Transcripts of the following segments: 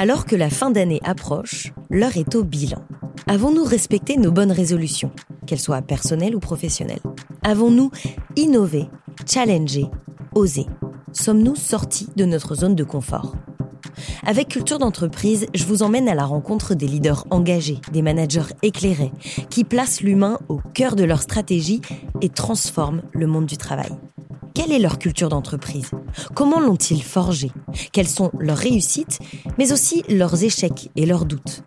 Alors que la fin d'année approche, l'heure est au bilan. Avons-nous respecté nos bonnes résolutions, qu'elles soient personnelles ou professionnelles Avons-nous innové, challengé, osé Sommes-nous sortis de notre zone de confort avec Culture d'entreprise, je vous emmène à la rencontre des leaders engagés, des managers éclairés, qui placent l'humain au cœur de leur stratégie et transforment le monde du travail. Quelle est leur culture d'entreprise Comment l'ont-ils forgée Quelles sont leurs réussites, mais aussi leurs échecs et leurs doutes?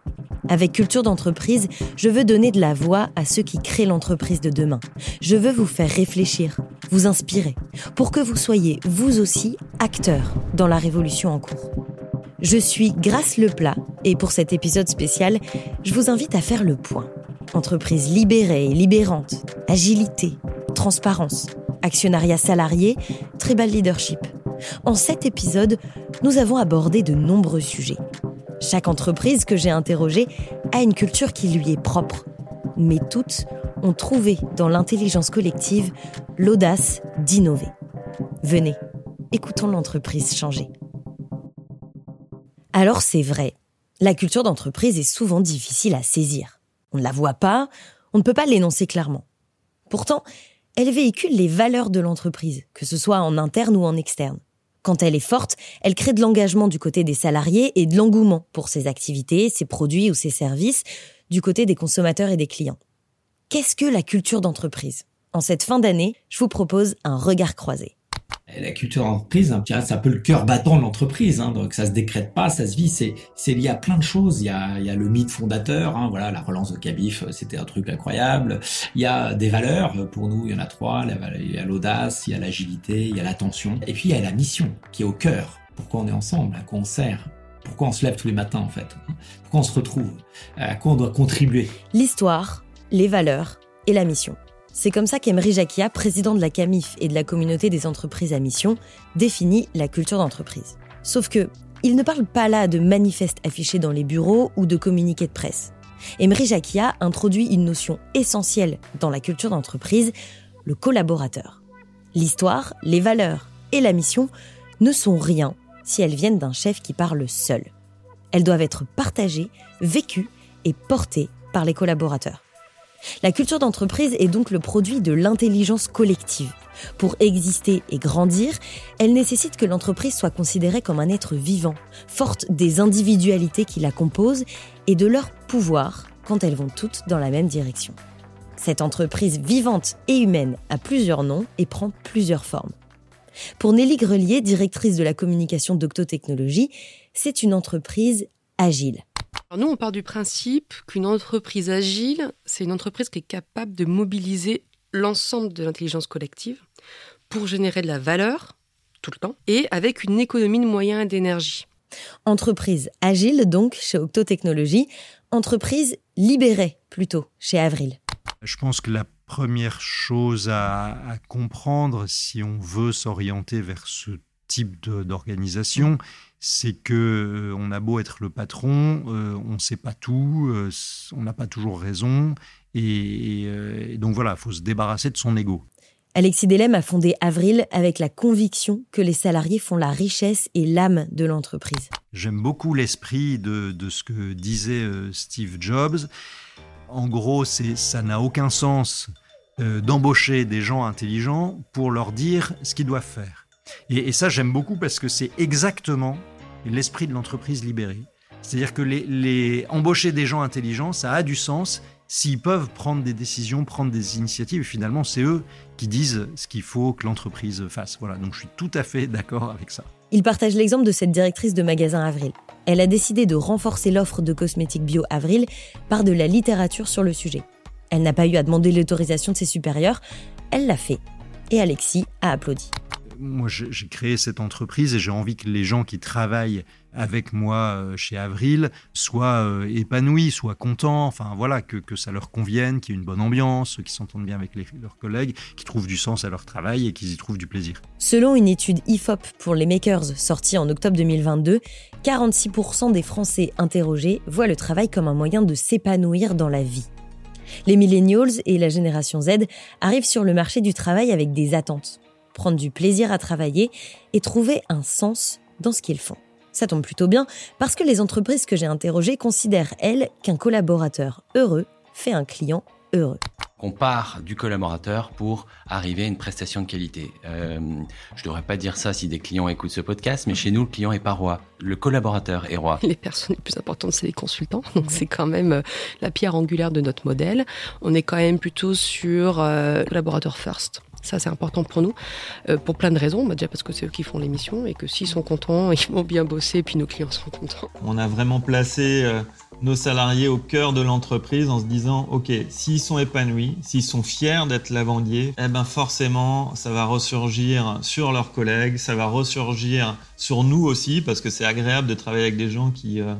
Avec Culture d'entreprise, je veux donner de la voix à ceux qui créent l'entreprise de demain. Je veux vous faire réfléchir, vous inspirer, pour que vous soyez, vous aussi, acteurs dans la révolution en cours. Je suis Grâce Leplat et pour cet épisode spécial, je vous invite à faire le point. Entreprise libérée et libérante, agilité, transparence, actionnariat salarié, tribal leadership. En cet épisode, nous avons abordé de nombreux sujets. Chaque entreprise que j'ai interrogée a une culture qui lui est propre, mais toutes ont trouvé dans l'intelligence collective l'audace d'innover. Venez, écoutons l'entreprise changer. Alors c'est vrai, la culture d'entreprise est souvent difficile à saisir. On ne la voit pas, on ne peut pas l'énoncer clairement. Pourtant, elle véhicule les valeurs de l'entreprise, que ce soit en interne ou en externe. Quand elle est forte, elle crée de l'engagement du côté des salariés et de l'engouement pour ses activités, ses produits ou ses services du côté des consommateurs et des clients. Qu'est-ce que la culture d'entreprise? En cette fin d'année, je vous propose un regard croisé la culture d'entreprise, hein, c'est un peu le cœur battant de l'entreprise. Hein, donc ça se décrète pas, ça se vit. C'est lié à plein de choses. Il y a le mythe fondateur. Hein, voilà, la relance de Cabif, c'était un truc incroyable. Il y a des valeurs. Pour nous, il y en a trois. Il y a l'audace, il y a l'agilité, il y a l'attention. Et puis il y a la mission qui est au cœur. Pourquoi on est ensemble À quoi on sert Pourquoi on se lève tous les matins en fait? Pourquoi on se retrouve? À quoi on doit contribuer? L'histoire, les valeurs et la mission. C'est comme ça qu'Emery Jacquia, président de la CAMIF et de la communauté des entreprises à mission, définit la culture d'entreprise. Sauf que, il ne parle pas là de manifestes affichés dans les bureaux ou de communiqués de presse. Emery Jacquia introduit une notion essentielle dans la culture d'entreprise, le collaborateur. L'histoire, les valeurs et la mission ne sont rien si elles viennent d'un chef qui parle seul. Elles doivent être partagées, vécues et portées par les collaborateurs. La culture d'entreprise est donc le produit de l'intelligence collective. Pour exister et grandir, elle nécessite que l'entreprise soit considérée comme un être vivant, forte des individualités qui la composent et de leur pouvoir quand elles vont toutes dans la même direction. Cette entreprise vivante et humaine a plusieurs noms et prend plusieurs formes. Pour Nelly Grelier, directrice de la communication d'Octotechnologie, c'est une entreprise agile nous, on part du principe qu'une entreprise agile, c'est une entreprise qui est capable de mobiliser l'ensemble de l'intelligence collective pour générer de la valeur tout le temps et avec une économie de moyens et d'énergie. Entreprise agile, donc, chez Octo entreprise libérée, plutôt, chez Avril. Je pense que la première chose à, à comprendre si on veut s'orienter vers ce type d'organisation, c'est que euh, on a beau être le patron, euh, on ne sait pas tout, euh, on n'a pas toujours raison, et, donc voilà, il faut se débarrasser de son ego. Alexis Delem a fondé Avril avec la conviction que les salariés font la richesse et l'âme de l'entreprise. J'aime beaucoup l'esprit de, de, ce que disait Steve Jobs. En gros, ça n'a aucun sens d'embaucher des gens intelligents pour leur dire ce qu'ils doivent faire. Et, ça, j'aime beaucoup parce que c'est exactement l'esprit de l'entreprise libérée. C'est-à-dire que les, embaucher des gens intelligents, ça a du sens s'ils peuvent prendre des décisions, prendre des initiatives. Et finalement, c'est eux qui disent ce qu'il faut que l'entreprise fasse. Voilà, donc je suis tout à fait d'accord avec ça. Il partage l'exemple de cette directrice de magasin Avril. Elle a décidé de renforcer l'offre de cosmétiques bio Avril par de la littérature sur le sujet. Elle n'a pas eu à demander l'autorisation de ses supérieurs, elle l'a fait. Et Alexis a applaudi moi, j'ai créé cette entreprise et j'ai envie que les gens qui travaillent avec moi euh, chez Avril soient euh, épanouis, soient contents, enfin voilà, que, que ça leur convienne, qu'il y ait une bonne ambiance, qu'ils s'entendent bien avec leurs collègues, qu'ils trouvent du sens à leur travail et qu'ils y trouvent du plaisir. Selon une étude IFOP pour les makers sortie en octobre 2022, 46% des Français interrogés voient le travail comme un moyen de s'épanouir dans la vie. Les millennials et la génération Z arrivent sur le marché du travail avec des attentes prendre du plaisir à travailler et trouver un sens dans ce qu'ils font. Ça tombe plutôt bien parce que les entreprises que j'ai interrogées considèrent, elles, qu'un collaborateur heureux fait un client heureux. On part du collaborateur pour arriver à une prestation de qualité. Euh, je ne devrais pas dire ça si des clients écoutent ce podcast, mais chez nous, le client est pas roi. Le collaborateur est roi. Les personnes les plus importantes, c'est les consultants. Donc c'est quand même euh, la pierre angulaire de notre modèle. On est quand même plutôt sur euh, collaborateur first. Ça, c'est important pour nous, euh, pour plein de raisons. Bah, déjà parce que c'est eux qui font l'émission et que s'ils sont contents, ils vont bien bosser, puis nos clients seront contents. On a vraiment placé euh, nos salariés au cœur de l'entreprise en se disant, OK, s'ils sont épanouis, s'ils sont fiers d'être lavandiers, eh ben forcément, ça va ressurgir sur leurs collègues, ça va ressurgir sur nous aussi, parce que c'est agréable de travailler avec des gens qui, euh,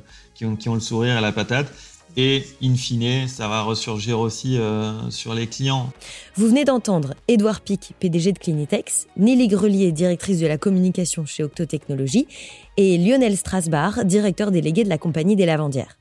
ont, qui ont le sourire et la patate. Et in fine, ça va ressurgir aussi euh, sur les clients. Vous venez d'entendre Édouard Pic, PDG de Clinitex, Nelly Grelier, directrice de la communication chez Octotechnologies, et Lionel Strasbar, directeur délégué de la compagnie des lavandières.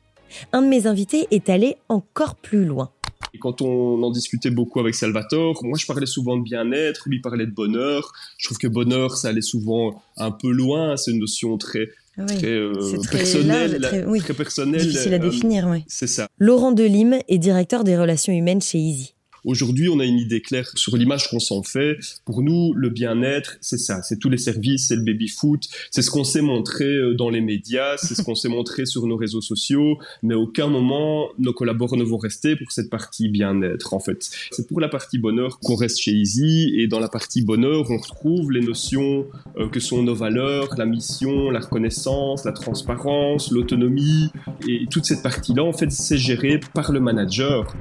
Un de mes invités est allé encore plus loin. Et quand on en discutait beaucoup avec Salvatore, moi je parlais souvent de bien-être, lui parlait de bonheur. Je trouve que bonheur, ça allait souvent un peu loin, c'est une notion très très, euh, très, oui, très personnelle. Difficile à euh, définir, oui. C'est ça. Laurent Delim est directeur des relations humaines chez Easy. Aujourd'hui, on a une idée claire sur l'image qu'on s'en fait. Pour nous, le bien-être, c'est ça, c'est tous les services, c'est le baby-foot, c'est ce qu'on s'est montré euh, dans les médias, c'est ce qu'on s'est montré sur nos réseaux sociaux, mais aucun moment nos collaborateurs ne vont rester pour cette partie bien-être, en fait. C'est pour la partie bonheur qu'on reste chez Easy, et dans la partie bonheur, on retrouve les notions euh, que sont nos valeurs, la mission, la reconnaissance, la transparence, l'autonomie, et toute cette partie-là, en fait, c'est géré par le manager.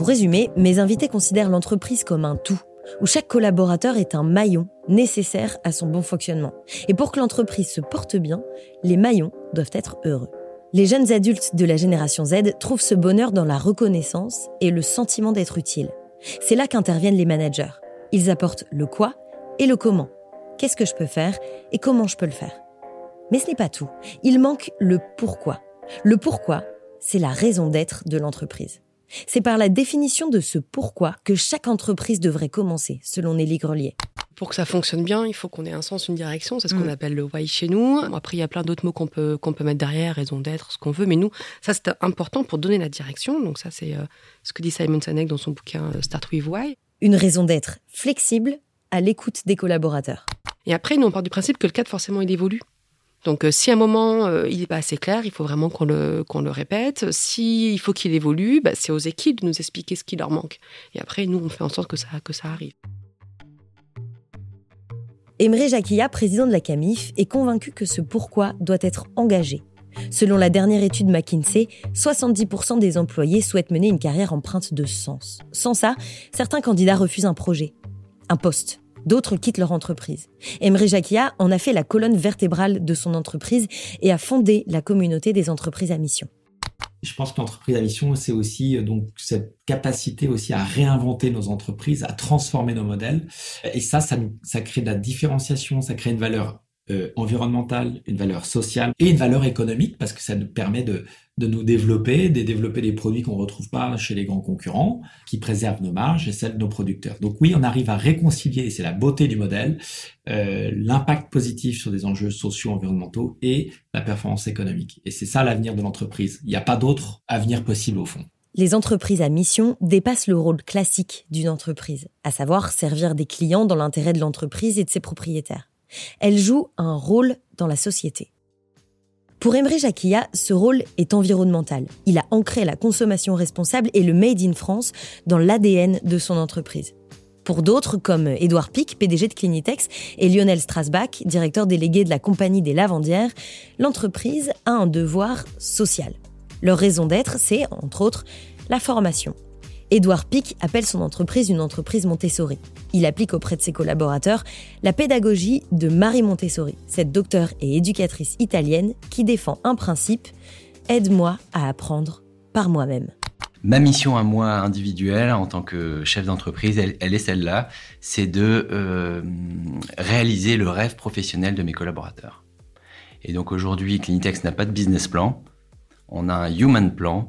Pour résumer, mes invités considèrent l'entreprise comme un tout, où chaque collaborateur est un maillon nécessaire à son bon fonctionnement. Et pour que l'entreprise se porte bien, les maillons doivent être heureux. Les jeunes adultes de la génération Z trouvent ce bonheur dans la reconnaissance et le sentiment d'être utile. C'est là qu'interviennent les managers. Ils apportent le quoi et le comment. Qu'est-ce que je peux faire et comment je peux le faire? Mais ce n'est pas tout. Il manque le pourquoi. Le pourquoi, c'est la raison d'être de l'entreprise. C'est par la définition de ce pourquoi que chaque entreprise devrait commencer, selon Nelly Grelier. Pour que ça fonctionne bien, il faut qu'on ait un sens, une direction. C'est ce qu'on mm. appelle le why chez nous. Après, il y a plein d'autres mots qu'on peut, qu'on peut mettre derrière, raison d'être, ce qu'on veut. Mais nous, ça, c'est important pour donner la direction. Donc, ça, c'est euh, ce que dit Simon Sinek dans son bouquin euh, Start with Why. Une raison d'être flexible à l'écoute des collaborateurs. Et après, nous, on part du principe que le cadre, forcément, il évolue. Donc, euh, si à un moment euh, il n'est pas assez clair, il faut vraiment qu'on le, le répète. S'il faut qu'il évolue, bah, c'est aux équipes de nous expliquer ce qui leur manque. Et après, nous, on fait en sorte que ça, que ça arrive. Emery Jacquilla, président de la CAMIF, est convaincu que ce pourquoi doit être engagé. Selon la dernière étude McKinsey, 70% des employés souhaitent mener une carrière empreinte de sens. Sans ça, certains candidats refusent un projet, un poste, D'autres quittent leur entreprise. Emery Jacquia en a fait la colonne vertébrale de son entreprise et a fondé la communauté des entreprises à mission. Je pense que l'entreprise à mission, c'est aussi euh, donc cette capacité aussi à réinventer nos entreprises, à transformer nos modèles. Et ça, ça, ça crée de la différenciation, ça crée une valeur euh, environnementale, une valeur sociale et une valeur économique parce que ça nous permet de, de nous développer, de développer des produits qu'on ne retrouve pas chez les grands concurrents, qui préservent nos marges et celles de nos producteurs. Donc oui, on arrive à réconcilier, c'est la beauté du modèle, euh, l'impact positif sur des enjeux sociaux, environnementaux et la performance économique. Et c'est ça l'avenir de l'entreprise. Il n'y a pas d'autre avenir possible au fond. Les entreprises à mission dépassent le rôle classique d'une entreprise, à savoir servir des clients dans l'intérêt de l'entreprise et de ses propriétaires. Elles jouent un rôle dans la société. Pour Emery Jacquilla, ce rôle est environnemental. Il a ancré la consommation responsable et le Made in France dans l'ADN de son entreprise. Pour d'autres, comme Édouard Pic, PDG de Clinitex, et Lionel Strasbach, directeur délégué de la compagnie des lavandières, l'entreprise a un devoir social. Leur raison d'être, c'est, entre autres, la formation. Édouard Pic appelle son entreprise une entreprise Montessori. Il applique auprès de ses collaborateurs la pédagogie de Marie Montessori, cette docteure et éducatrice italienne qui défend un principe aide-moi à apprendre par moi-même. Ma mission à moi individuelle en tant que chef d'entreprise, elle, est celle-là, c'est de euh, réaliser le rêve professionnel de mes collaborateurs. Et donc aujourd'hui, Clinitex n'a pas de business plan, on a un human plan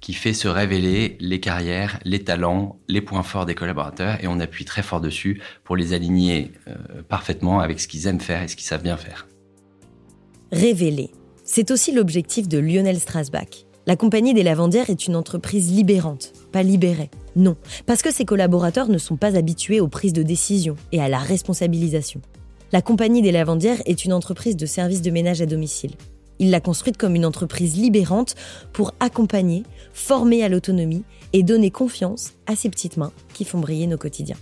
qui fait se révéler les carrières, les talents, les points forts des collaborateurs et on appuie très fort dessus pour les aligner euh, parfaitement avec ce qu'ils aiment faire et ce qu'ils savent bien faire. Révéler. C'est aussi l'objectif de Lionel Strasbach. La compagnie des lavandières est une entreprise libérante, pas libérée. Non, parce que ses collaborateurs ne sont pas habitués aux prises de décision et à la responsabilisation. La compagnie des lavandières est une entreprise de services de ménage à domicile. Il l'a construite comme une entreprise libérante pour accompagner, former à l'autonomie et donner confiance à ces petites mains qui font briller nos quotidiens.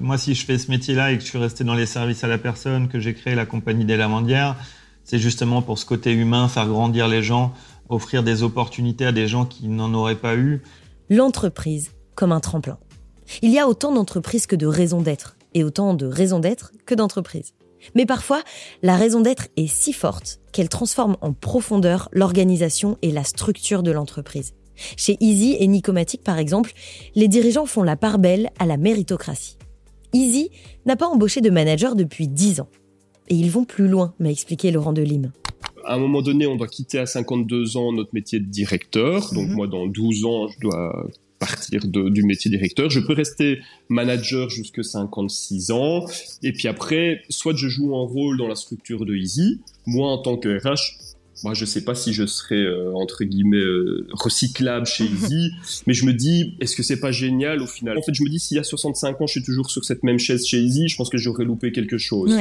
Moi, si je fais ce métier-là et que je suis resté dans les services à la personne, que j'ai créé la compagnie des lavandières, c'est justement pour ce côté humain, faire grandir les gens, offrir des opportunités à des gens qui n'en auraient pas eu. L'entreprise comme un tremplin. Il y a autant d'entreprises que de raisons d'être, et autant de raisons d'être que d'entreprises. Mais parfois, la raison d'être est si forte qu'elle transforme en profondeur l'organisation et la structure de l'entreprise. Chez Easy et Nicomatic, par exemple, les dirigeants font la part belle à la méritocratie. Easy n'a pas embauché de manager depuis 10 ans. Et ils vont plus loin, m'a expliqué Laurent Delim. À un moment donné, on doit quitter à 52 ans notre métier de directeur. Donc mhm. moi, dans 12 ans, je dois partir du métier directeur. Je peux rester manager jusqu'à 56 ans. Et puis après, soit je joue un rôle dans la structure de Easy. Moi, en tant que RH, moi, je sais pas si je serais euh, entre guillemets euh, recyclable chez Easy, mais je me dis, est-ce que c'est pas génial au final? En fait, je me dis, s'il y a 65 ans, je suis toujours sur cette même chaise chez Easy, je pense que j'aurais loupé quelque chose.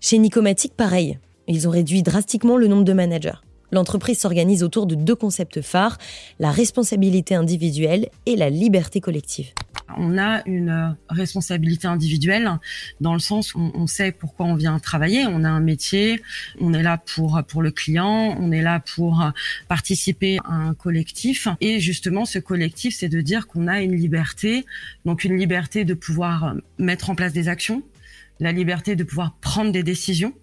Chez Nicomatic, pareil. Ils ont réduit drastiquement le nombre de managers. L'entreprise s'organise autour de deux concepts phares, la responsabilité individuelle et la liberté collective. On a une responsabilité individuelle dans le sens où on sait pourquoi on vient travailler, on a un métier, on est là pour pour le client, on est là pour participer à un collectif et justement ce collectif c'est de dire qu'on a une liberté, donc une liberté de pouvoir mettre en place des actions, la liberté de pouvoir prendre des décisions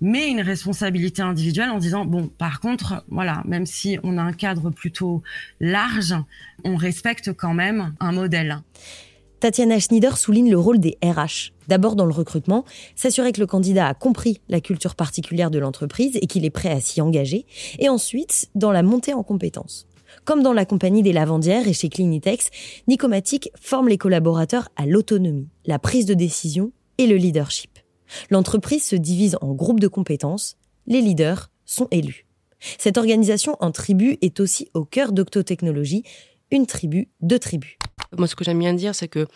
mais une responsabilité individuelle en disant bon par contre voilà même si on a un cadre plutôt large on respecte quand même un modèle. Tatiana Schneider souligne le rôle des RH. D'abord dans le recrutement, s'assurer que le candidat a compris la culture particulière de l'entreprise et qu'il est prêt à s'y engager, et ensuite dans la montée en compétences. Comme dans la compagnie des lavandières et chez Clinitex, Nicomatic forme les collaborateurs à l'autonomie, la prise de décision et le leadership. L'entreprise se divise en groupes de compétences, les leaders sont élus. Cette organisation en tribu est aussi au cœur d'Octotechnologie, une tribu de tribus. Moi, ce que j'aime bien dire, c'est que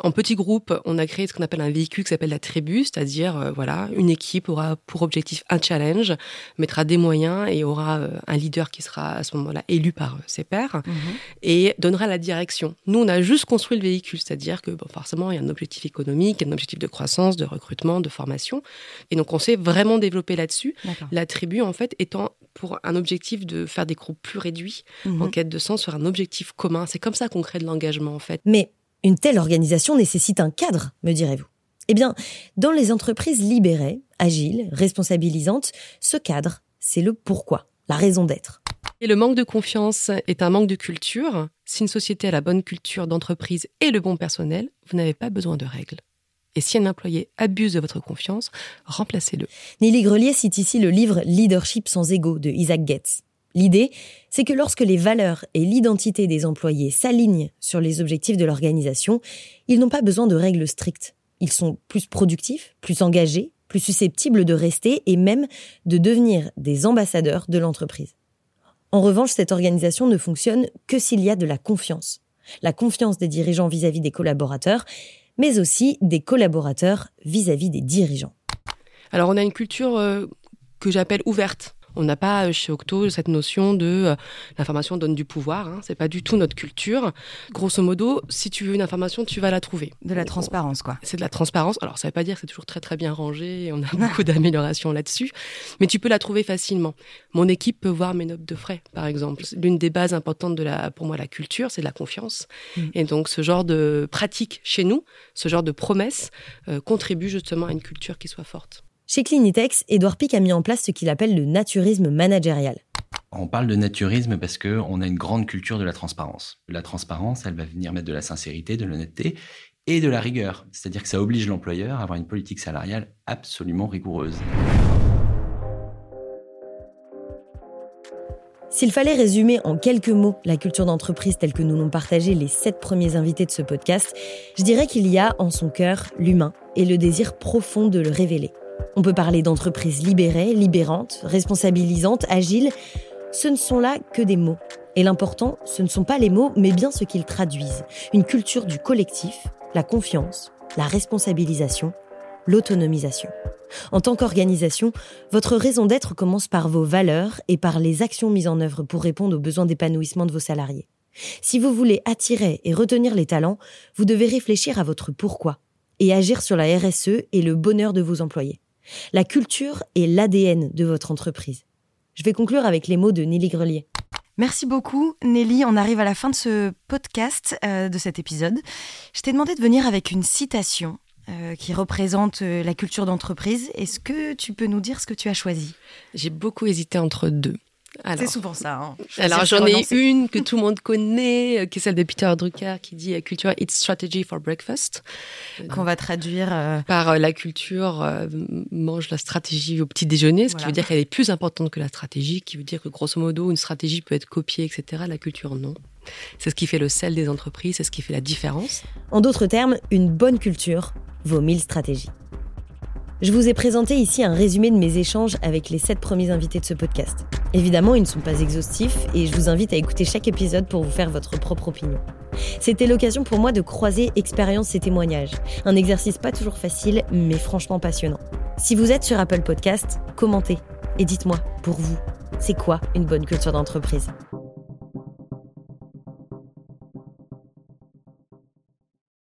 en petit groupe, on a créé ce qu'on appelle un véhicule qui s'appelle la tribu, c'est-à-dire euh, voilà, une équipe aura pour objectif un challenge, mettra des moyens et aura euh, un leader qui sera à ce moment-là élu par euh, ses pairs mhm. et donnera la direction. Nous, on a juste construit le véhicule, c'est-à-dire que forcément, il y a un objectif économique, un objectif de croissance, de recrutement, de formation, et donc on s'est vraiment développé là-dessus. La tribu, en fait, étant pour un objectif de faire des groupes plus réduits mhm. en quête de sens sur un objectif commun. C'est comme ça qu'on crée de l'engagement, en fait. Mais une telle organisation nécessite un cadre, me direz-vous. Eh bien, dans les entreprises libérées, agiles, responsabilisantes, ce cadre, c'est le pourquoi, la raison d'être. Et le manque de confiance est un manque de culture. Si une société a la bonne culture d'entreprise et le bon personnel, vous n'avez pas besoin de règles. Et si un employé abuse de votre confiance, remplacez-le. Nelly Grelier cite ici le livre Leadership sans ego de Isaac Getz. L'idée, c'est que lorsque les valeurs et l'identité des employés s'alignent sur les objectifs de l'organisation, ils n'ont pas besoin de règles strictes. Ils sont plus productifs, plus engagés, plus susceptibles de rester et même de devenir des ambassadeurs de l'entreprise. En revanche, cette organisation ne fonctionne que s'il y a de la confiance. La confiance des dirigeants vis-à-vis des collaborateurs, mais aussi des collaborateurs vis-à-vis des dirigeants. Alors on a une culture euh, que j'appelle ouverte. On n'a pas euh, chez Octo cette notion de euh, l'information donne du pouvoir. Hein. C'est pas du tout notre culture. Grosso modo, si tu veux une information, tu vas la trouver. De la transparence, quoi. C'est de la transparence. Alors, ça veut pas dire que c'est toujours très très bien rangé. On a beaucoup d'améliorations là-dessus, mais tu peux la trouver facilement. Mon équipe peut voir mes notes de frais, par exemple. L'une des bases importantes de la, pour moi, la culture, c'est la confiance. Mm. Et donc, ce genre de pratique chez nous, ce genre de promesses, euh, contribue justement à une culture qui soit forte. Chez Clinitex, Edouard Pic a mis en place ce qu'il appelle le naturisme managérial. On parle de naturisme parce qu'on a une grande culture de la transparence. La transparence, elle va venir mettre de la sincérité, de l'honnêteté et de la rigueur. C'est-à-dire que ça oblige l'employeur à avoir une politique salariale absolument rigoureuse. S'il fallait résumer en quelques mots la culture d'entreprise telle que nous l'ont partagée les sept premiers invités de ce podcast, je dirais qu'il y a en son cœur l'humain et le désir profond de le révéler. On peut parler d'entreprise libérée, libérante, responsabilisante, agile. Ce ne sont là que des mots. Et l'important, ce ne sont pas les mots, mais bien ce qu'ils traduisent. Une culture du collectif, la confiance, la responsabilisation, l'autonomisation. En tant qu'organisation, votre raison d'être commence par vos valeurs et par les actions mises en œuvre pour répondre aux besoins d'épanouissement de vos salariés. Si vous voulez attirer et retenir les talents, vous devez réfléchir à votre pourquoi et agir sur la RSE et le bonheur de vos employés. La culture est l'ADN de votre entreprise. Je vais conclure avec les mots de Nelly Grelier. Merci beaucoup, Nelly. On arrive à la fin de ce podcast, euh, de cet épisode. Je t'ai demandé de venir avec une citation euh, qui représente euh, la culture d'entreprise. Est-ce que tu peux nous dire ce que tu as choisi? J'ai beaucoup hésité entre deux. C'est souvent ça. Hein. Alors j'en ai une que tout le monde connaît, euh, qui est celle de Peter Drucker, qui dit "Culture, it's strategy for breakfast", qu'on va traduire par la culture mange la stratégie au petit déjeuner, ce qui veut dire qu'elle est plus importante que la stratégie, qui veut dire que grosso modo une stratégie peut être copiée, etc. La culture non. C'est ce qui fait le sel des entreprises, c'est ce qui fait la différence. En d'autres termes, une bonne culture vos 1000 stratégies. Je vous ai présenté ici un résumé de mes échanges avec les 7 premiers invités de ce podcast. Évidemment, ils ne sont pas exhaustifs et je vous invite à écouter chaque épisode pour vous faire votre propre opinion. C'était l'occasion pour moi de croiser expériences et témoignages. Un exercice pas toujours facile, mais franchement passionnant. Si vous êtes sur Apple Podcast, commentez et dites-moi, pour vous, c'est quoi une bonne culture d'entreprise?